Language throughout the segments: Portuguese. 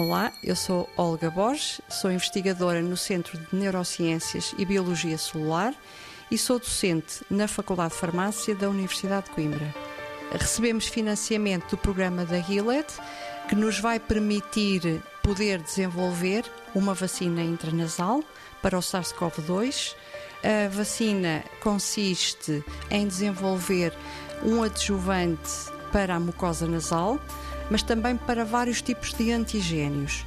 Olá, eu sou Olga Borges, sou investigadora no Centro de Neurociências e Biologia Celular e sou docente na Faculdade de Farmácia da Universidade de Coimbra. Recebemos financiamento do programa da Gilead, que nos vai permitir poder desenvolver uma vacina intranasal para o SARS-CoV-2. A vacina consiste em desenvolver um adjuvante para a mucosa nasal, mas também para vários tipos de antigénios,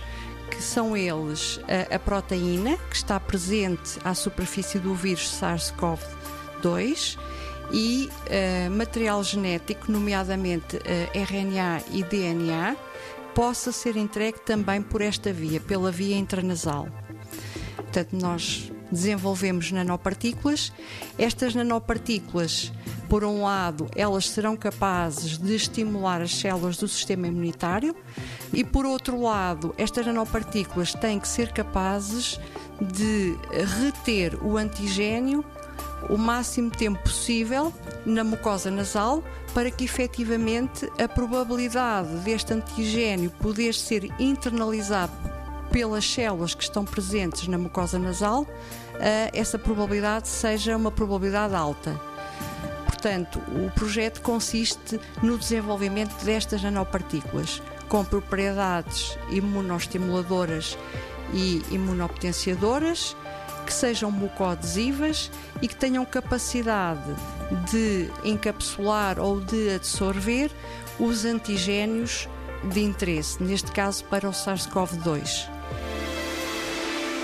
que são eles a, a proteína, que está presente à superfície do vírus SARS-CoV-2, e uh, material genético, nomeadamente uh, RNA e DNA, possa ser entregue também por esta via, pela via intranasal. Portanto, nós desenvolvemos nanopartículas. Estas nanopartículas, por um lado, elas serão capazes de estimular as células do sistema imunitário e, por outro lado, estas nanopartículas têm que ser capazes de reter o antigênio o máximo tempo possível na mucosa nasal para que efetivamente a probabilidade deste antigênio poder ser internalizado pelas células que estão presentes na mucosa nasal, eh, essa probabilidade seja uma probabilidade alta. Portanto, o projeto consiste no desenvolvimento destas nanopartículas com propriedades imunostimuladoras e imunopotenciadoras que sejam mucoadesivas e que tenham capacidade de encapsular ou de absorver os antigénios de interesse, neste caso para o SARS-CoV-2.